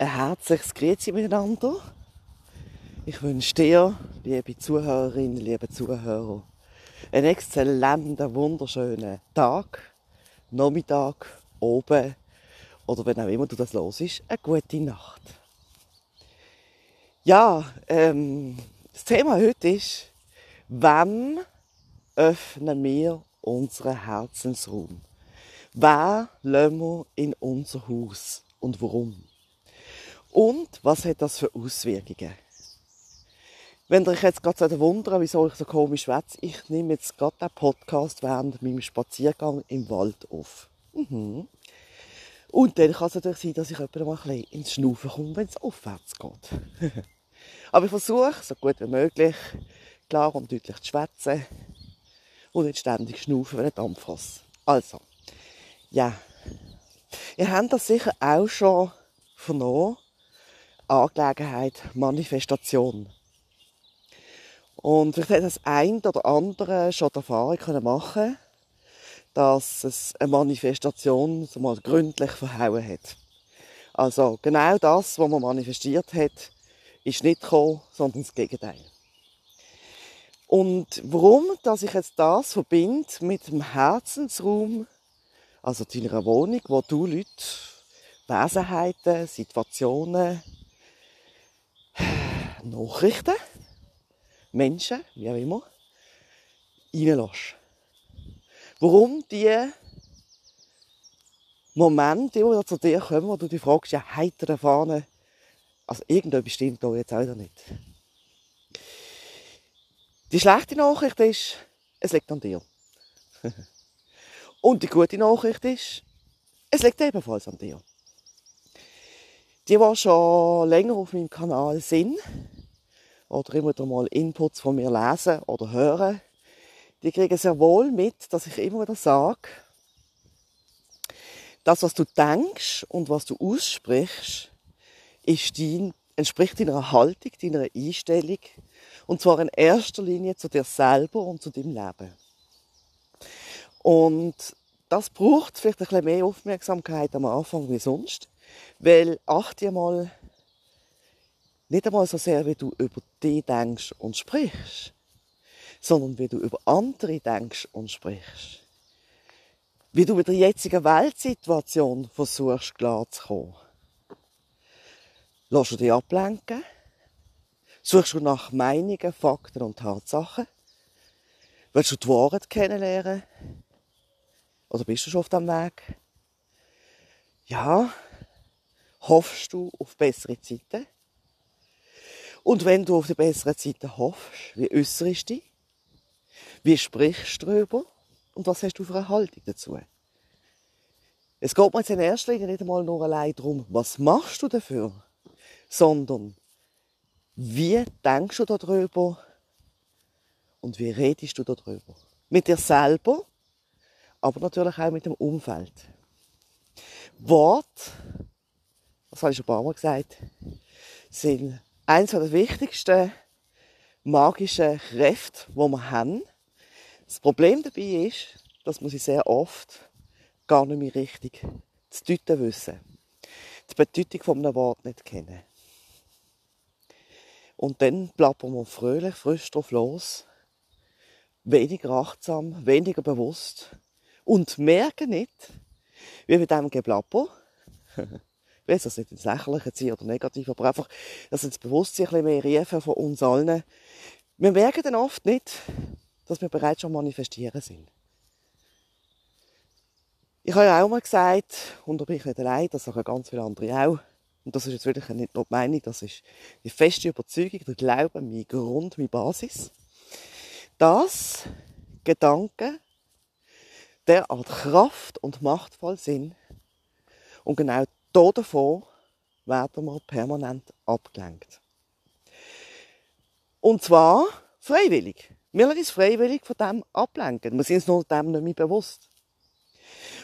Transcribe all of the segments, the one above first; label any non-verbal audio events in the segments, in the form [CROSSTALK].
Ein herzliches Grüezi miteinander. Ich wünsche dir, liebe Zuhörerinnen, liebe Zuhörer, einen exzellenten, wunderschönen Tag, Nachmittag, oben oder wenn auch immer du das los ist, eine gute Nacht. Ja, ähm, das Thema heute ist, wann öffnen wir unseren Herzensraum? Wer lassen wir in unser Haus und warum? Und was hat das für Auswirkungen? Wenn ihr euch jetzt gerade wundern wieso ich so komisch schwätze, ich nehme jetzt gerade den Podcast während meinem Spaziergang im Wald auf. Mhm. Und dann kann es natürlich sein, dass ich jemand mal ein bisschen ins Schnaufen komme, wenn es aufwärts geht. [LAUGHS] Aber ich versuche, so gut wie möglich, klar und deutlich zu schwätzen und nicht ständig schnaufen, wenn ein Dampffass. Also, ja. Ihr habt das sicher auch schon vernommen, Angelegenheit Manifestation. Und vielleicht hat das ein oder andere schon die Erfahrung machen dass es eine Manifestation so mal gründlich verhauen hat. Also genau das, was man manifestiert hat, ist nicht gekommen, sondern das Gegenteil. Und warum, dass ich jetzt das verbinde mit dem Herzensraum, also deiner Wohnung, wo du Leute, Wesenheiten, Situationen, Nachrichten, Menschen, wie auch immer, reinlässt. Warum die Momente, die zu dir kommen, wo du dich fragst, ja, heiter Fahne, also irgendetwas stimmt da jetzt auch nicht. Die schlechte Nachricht ist, es liegt an dir. [LAUGHS] Und die gute Nachricht ist, es liegt ebenfalls an dir. Die, die schon länger auf meinem Kanal sind, oder immer wieder mal Inputs von mir lesen oder hören, die kriegen sehr wohl mit, dass ich immer wieder sage, das, was du denkst und was du aussprichst, ist dein, entspricht deiner Haltung, deiner Einstellung. Und zwar in erster Linie zu dir selber und zu deinem Leben. Und das braucht vielleicht ein bisschen mehr Aufmerksamkeit am Anfang wie sonst. Weil achte mal nicht einmal so sehr, wie du über dich denkst und sprichst, sondern wie du über andere denkst und sprichst. Wie du mit der jetzigen Weltsituation versuchst, klar zu kommen. Lass du dich ablenken? Suchst du nach Meinungen, Fakten und Tatsachen? Willst du die Wahrheit kennenlernen? Oder bist du schon auf dem Weg? Ja, hoffst du auf bessere Zeiten? Und wenn du auf die besseren Zeiten hoffst, wie äußerst dich? Wie sprichst du darüber? Und was hast du für eine Haltung dazu? Es geht mir jetzt in erster Linie nicht einmal nur allein darum, was machst du dafür, sondern wie denkst du darüber und wie redest du darüber? Mit dir selber, aber natürlich auch mit dem Umfeld. Wort, das habe ich schon ein paar Mal gesagt, sind eines der wichtigsten magischen Kräfte, die wir haben. Das Problem dabei ist, dass man sie sehr oft gar nicht mehr richtig zu deuten wissen. Die Bedeutung von einem Wort nicht kennen. Und dann plappern wir fröhlich, frisch drauf los. Weniger achtsam, weniger bewusst. Und merken nicht, wie mit diesem Geplapper [LAUGHS] will das nicht ins Lächerliche ziehen oder negativ, aber einfach, dass ins Bewusstsein ein bisschen mehr riefen von uns allen. Wir merken dann oft nicht, dass wir bereits schon manifestieren sind. Ich habe ja auch mal gesagt, und da bin ich nicht allein, das sagen ganz viele andere auch, und das ist jetzt wirklich nicht nur die Meinung, das ist die feste Überzeugung, der Glaube, mein Grund, meine Basis, dass Gedanken derart kraft- und machtvoll sind und genau davon werden wir permanent abgelenkt. Und zwar freiwillig. Wir lassen uns freiwillig von dem ablenken. Wir sind uns nur dem nicht mehr bewusst.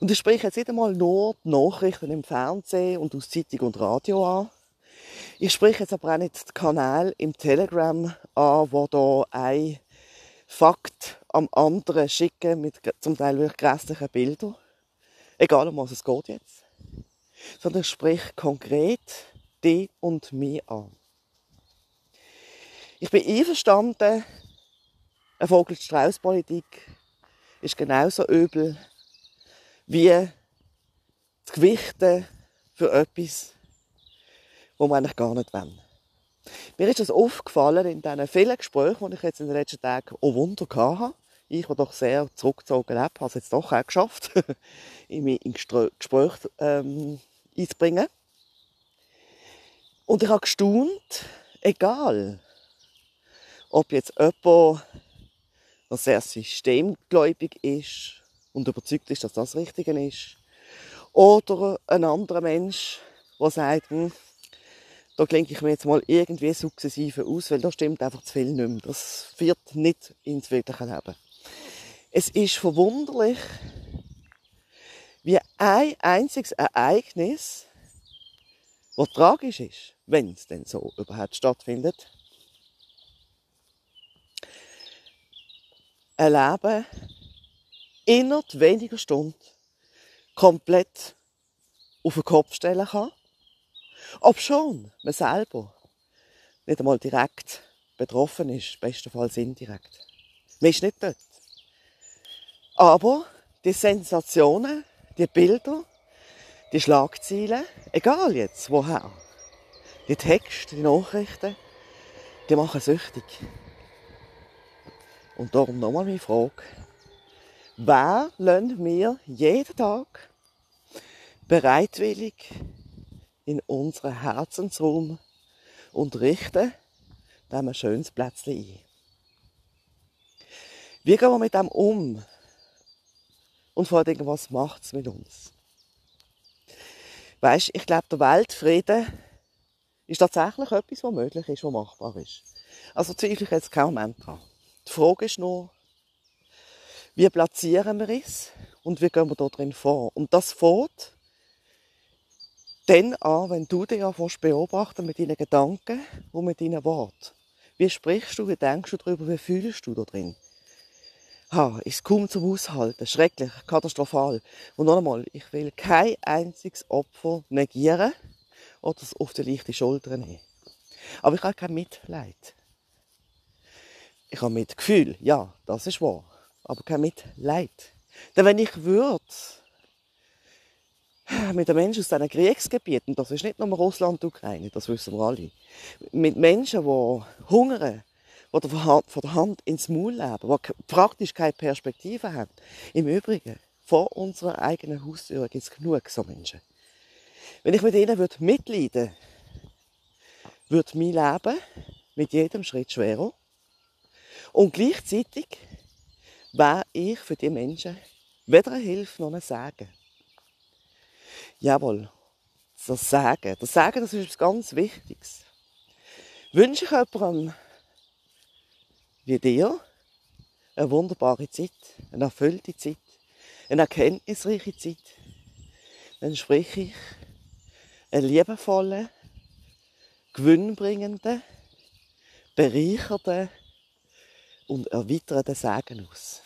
Und ich spreche jetzt nicht einmal nur die Nachrichten im Fernsehen und aus Zeitung und Radio an. Ich spreche jetzt aber auch nicht den Kanal im Telegram an, wo da ein Fakt am anderen schicken mit zum Teil wirklich grässlichen Bildern. Egal um was es geht jetzt sondern sprich konkret dich und mich an. Ich bin einverstanden, eine Vogel-Strauß-Politik ist genauso übel wie das Gewichten für etwas, wo man eigentlich gar nicht will. Mir ist das aufgefallen in diesen vielen Gesprächen, die ich jetzt in den letzten Tagen auch Wunder hatte. Ich, der doch sehr zurückgezogen habe, habe es jetzt doch auch geschafft, [LAUGHS] in Gespräch ähm, einzubringen. Und ich habe gestaunt, egal, ob jetzt jemand noch sehr systemgläubig ist und überzeugt ist, dass das Richtige ist, oder ein anderer Mensch, der sagt, hm, da klinke ich mir jetzt mal irgendwie sukzessive aus, weil da stimmt einfach zu viel nicht mehr. Das führt nicht ins wirkliche Leben. Es ist verwunderlich, ein einziges Ereignis, das tragisch ist, wenn es denn so überhaupt stattfindet, ein Leben innerhalb weniger Stunden komplett auf den Kopf stellen kann ob schon man selber nicht einmal direkt betroffen ist, bestenfalls indirekt. Man ist nicht dort. Aber die Sensationen, die Bilder, die Schlagzeilen, egal jetzt woher, die Texte, die Nachrichten, die machen süchtig. Und darum nochmal meine Frage. Wer lassen wir jeden Tag bereitwillig in unseren Herzensraum und richten dem ein schönes Plätzchen ein. Wie gehen wir mit dem um? Und vor allem, was macht es mit uns? Weißt, ich glaube, der Weltfrieden ist tatsächlich etwas, was möglich ist, was machbar ist. Also zweifle ich jetzt keinen Moment. Die Frage ist nur, wie platzieren wir es und wie gehen wir da drin vor? Und das fährt dann an, wenn du dich anfängst beobachten mit deinen Gedanken und mit deinen Worten. Wie sprichst du, wie denkst du darüber, wie fühlst du da drin? Ha, ist kaum zum Aushalten, schrecklich, katastrophal. Und noch einmal, ich will kein einziges Opfer negieren oder es auf die leichte Schulter nehmen. Aber ich habe kein Mitleid. Ich habe Mitgefühl, ja, das ist wahr. Aber kein Mitleid. Denn wenn ich würde mit den Menschen aus diesen Kriegsgebieten, das ist nicht nur Russland und Ukraine, das wissen wir alle, mit Menschen, die hungern, die von der Hand ins Maul leben, die praktisch keine Perspektive haben. Im Übrigen, vor unserer eigenen Haustür gibt es genug so Menschen. Wenn ich mit ihnen mitleiden würde, würde mein Leben mit jedem Schritt schwerer. Und gleichzeitig wäre ich für die Menschen weder eine Hilfe noch ein Sagen. Jawohl, das Sagen. Das Sagen, das ist etwas ganz Wichtiges. Wünsche ich jemandem wie dir eine wunderbare Zeit, eine erfüllte Zeit, eine erkenntnisreiche Zeit, dann sprich ich einen liebevollen, gewinnbringenden, bereichernden und erweiternden Sagen aus.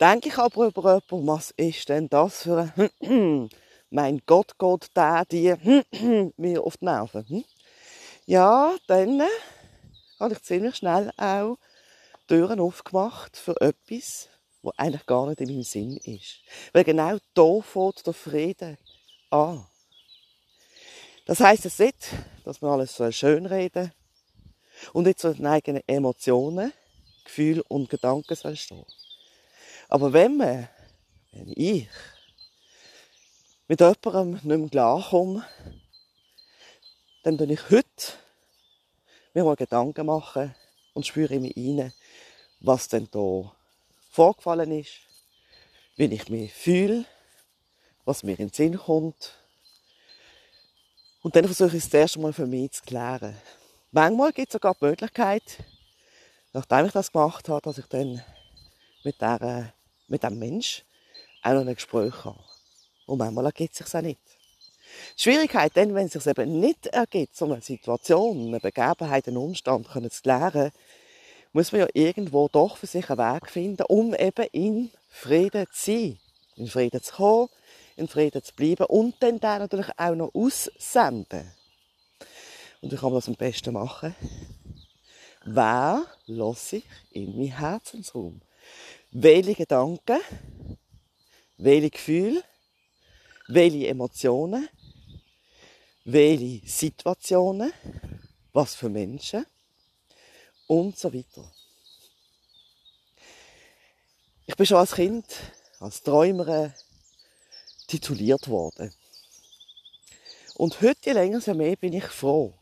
Denke ich aber über jemanden, was ist denn das für ein [CLEARS THROAT] mein Gott, Gott, der, die [CLEARS THROAT] mir auf die Nerven. Hm? Ja, dann habe ich ziemlich schnell auch Türen aufgemacht für etwas, was eigentlich gar nicht in meinem Sinn ist. Weil genau da fängt der Frieden an. Das heisst es nicht, dass man alles so schön reden und nicht zu den eigenen Emotionen, Gefühlen und Gedanken soll stehen. Aber wenn man, wenn ich, mit jemandem nicht mehr klarkomme, dann tue ich heute mir mal Gedanken machen und spüre in mich rein, was denn da vorgefallen ist, wie ich mich fühle, was mir in den Sinn kommt. Und dann versuche ich es das erste Mal für mich zu klären. Manchmal gibt es sogar die Möglichkeit, nachdem ich das gemacht habe, dass ich dann mit dieser mit einem Mensch auch noch ein Gespräch haben. Und manchmal ergibt es sich auch nicht. Die Schwierigkeit dann, wenn es sich eben nicht ergibt, so eine Situation, eine Begebenheit, einen Umstand zu klären, muss man ja irgendwo doch für sich einen Weg finden, um eben in Frieden zu sein. In Frieden zu kommen, in Frieden zu bleiben und dann den natürlich auch noch aussenden. Und wie kann man das am besten machen? Wer lasse ich in meinen Herzensraum? Welche Gedanken, welche Gefühle, welche Emotionen, welche Situationen, was für Menschen und so weiter. Ich bin schon als Kind, als Träumerin tituliert worden. Und heute, je länger je mehr, bin ich froh.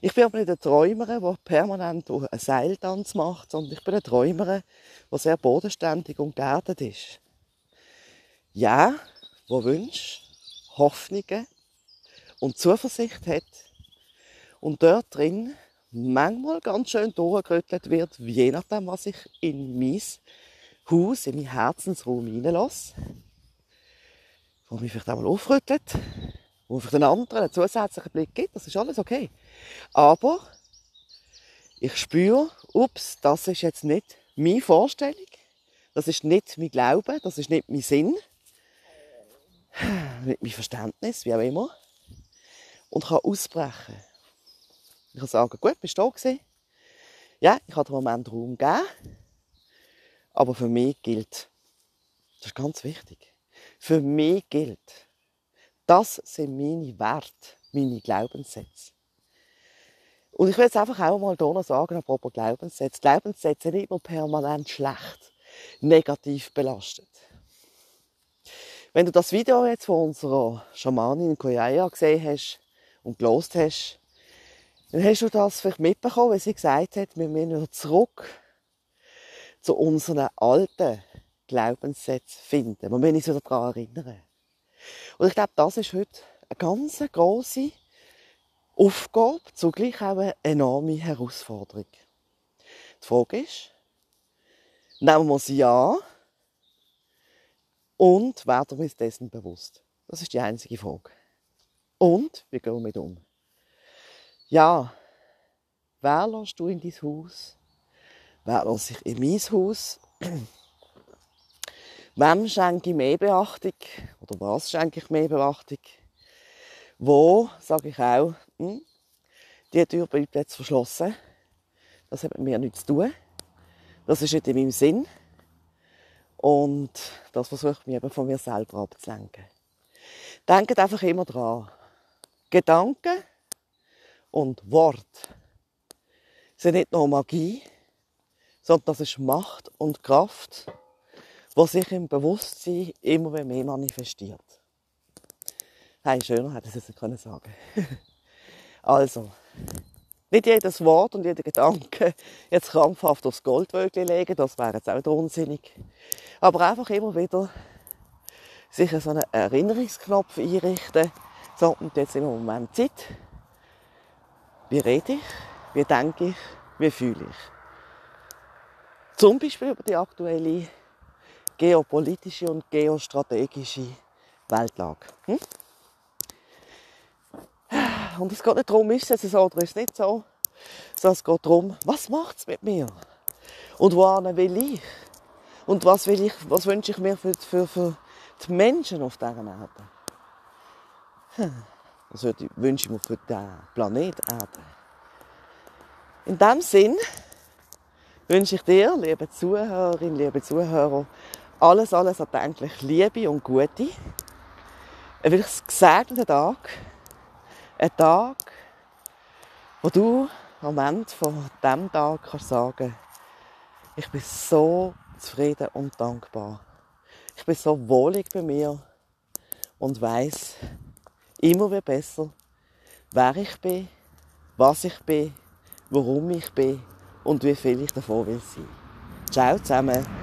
Ich bin aber nicht eine Träumerin, die permanent einen Seiltanz macht, sondern ich bin eine Träumerin, die sehr bodenständig und geerdet ist. Ja, wo Wünsche, Hoffnungen und Zuversicht hat und dort drin manchmal ganz schön durchgerüttelt wird, je nachdem, was ich in mein Haus, in meinen Herzensraum hineinlasse, wo mich vielleicht einmal aufrüttelt, wo für den anderen einen zusätzlichen Blick gibt, das ist alles okay. Aber ich spüre, ups, das ist jetzt nicht meine Vorstellung, das ist nicht mein Glaube, das ist nicht mein Sinn, nicht mein Verständnis, wie auch immer. Und kann ausbrechen. Ich kann sagen, gut, bist du da gewesen? Ja, ich habe den Moment Raum gegeben. Aber für mich gilt, das ist ganz wichtig, für mich gilt, das sind meine Werte, meine Glaubenssätze. Und ich will jetzt einfach auch mal hier noch sagen, apropos Glaubenssätze. Glaubenssätze sind immer permanent schlecht, negativ belastet. Wenn du das Video jetzt von unserer Schamanin Koyaya gesehen hast und gelost hast, dann hast du das vielleicht mitbekommen, weil sie gesagt hat, wir müssen wieder zurück zu unseren alten Glaubenssätzen finden. Wir müssen uns wieder daran erinnern. Und ich glaube, das ist heute eine ganz grosse Aufgabe, zugleich auch eine enorme Herausforderung. Die Frage ist, nehmen wir sie an und werden wir uns dessen bewusst? Das ist die einzige Frage. Und wie gehen wir damit um? Ja, wer lässt du in dein Haus? Wer lässt sich in mein Haus? [CLEARS THROAT] Wem schenke ich mehr Beachtung? Oder was schenke ich mehr Beachtung? Wo, sage ich auch, hm, die Tür bleibt jetzt verschlossen. Das hat mit mir nichts zu tun. Das ist nicht in meinem Sinn. Und das versuche ich mir eben von mir selber abzulenken. Denkt einfach immer dran. Gedanken und Wort sind nicht nur Magie, sondern das ist Macht und Kraft, die sich im Bewusstsein immer mehr manifestiert. Hey, schöner hätte ich es nicht sagen [LAUGHS] Also, nicht jedes Wort und jeder Gedanke jetzt krampfhaft aufs Goldwölkchen legen, das wäre jetzt auch unsinnig. Aber einfach immer wieder sich so einen Erinnerungsknopf einrichten, so, und jetzt im Moment Zeit. Wie rede ich? Wie denke ich? Wie fühle ich? Zum Beispiel über die aktuelle geopolitische und geostrategische Weltlage. Hm? Und es geht nicht darum, ist es so oder ist es nicht so, sondern es geht darum, was macht es mit mir? Und wohin will ich? Und was, will ich, was wünsche ich mir für, für, für die Menschen auf dieser Erde? Hm. Was wünsche ich mir für den Planet Erde? In diesem Sinn wünsche ich dir, liebe Zuhörerinnen, liebe Zuhörer, alles, alles erdenklich Liebe und Gute. Ein wirklich gesegneten Tag. Ein Tag, wo du am Ende von diesem Tag kannst sagen, ich bin so zufrieden und dankbar. Ich bin so wohlig bei mir und weiß immer wieder besser, wer ich bin, was ich bin, warum ich bin und wie viel ich davon will sein. Ciao zusammen.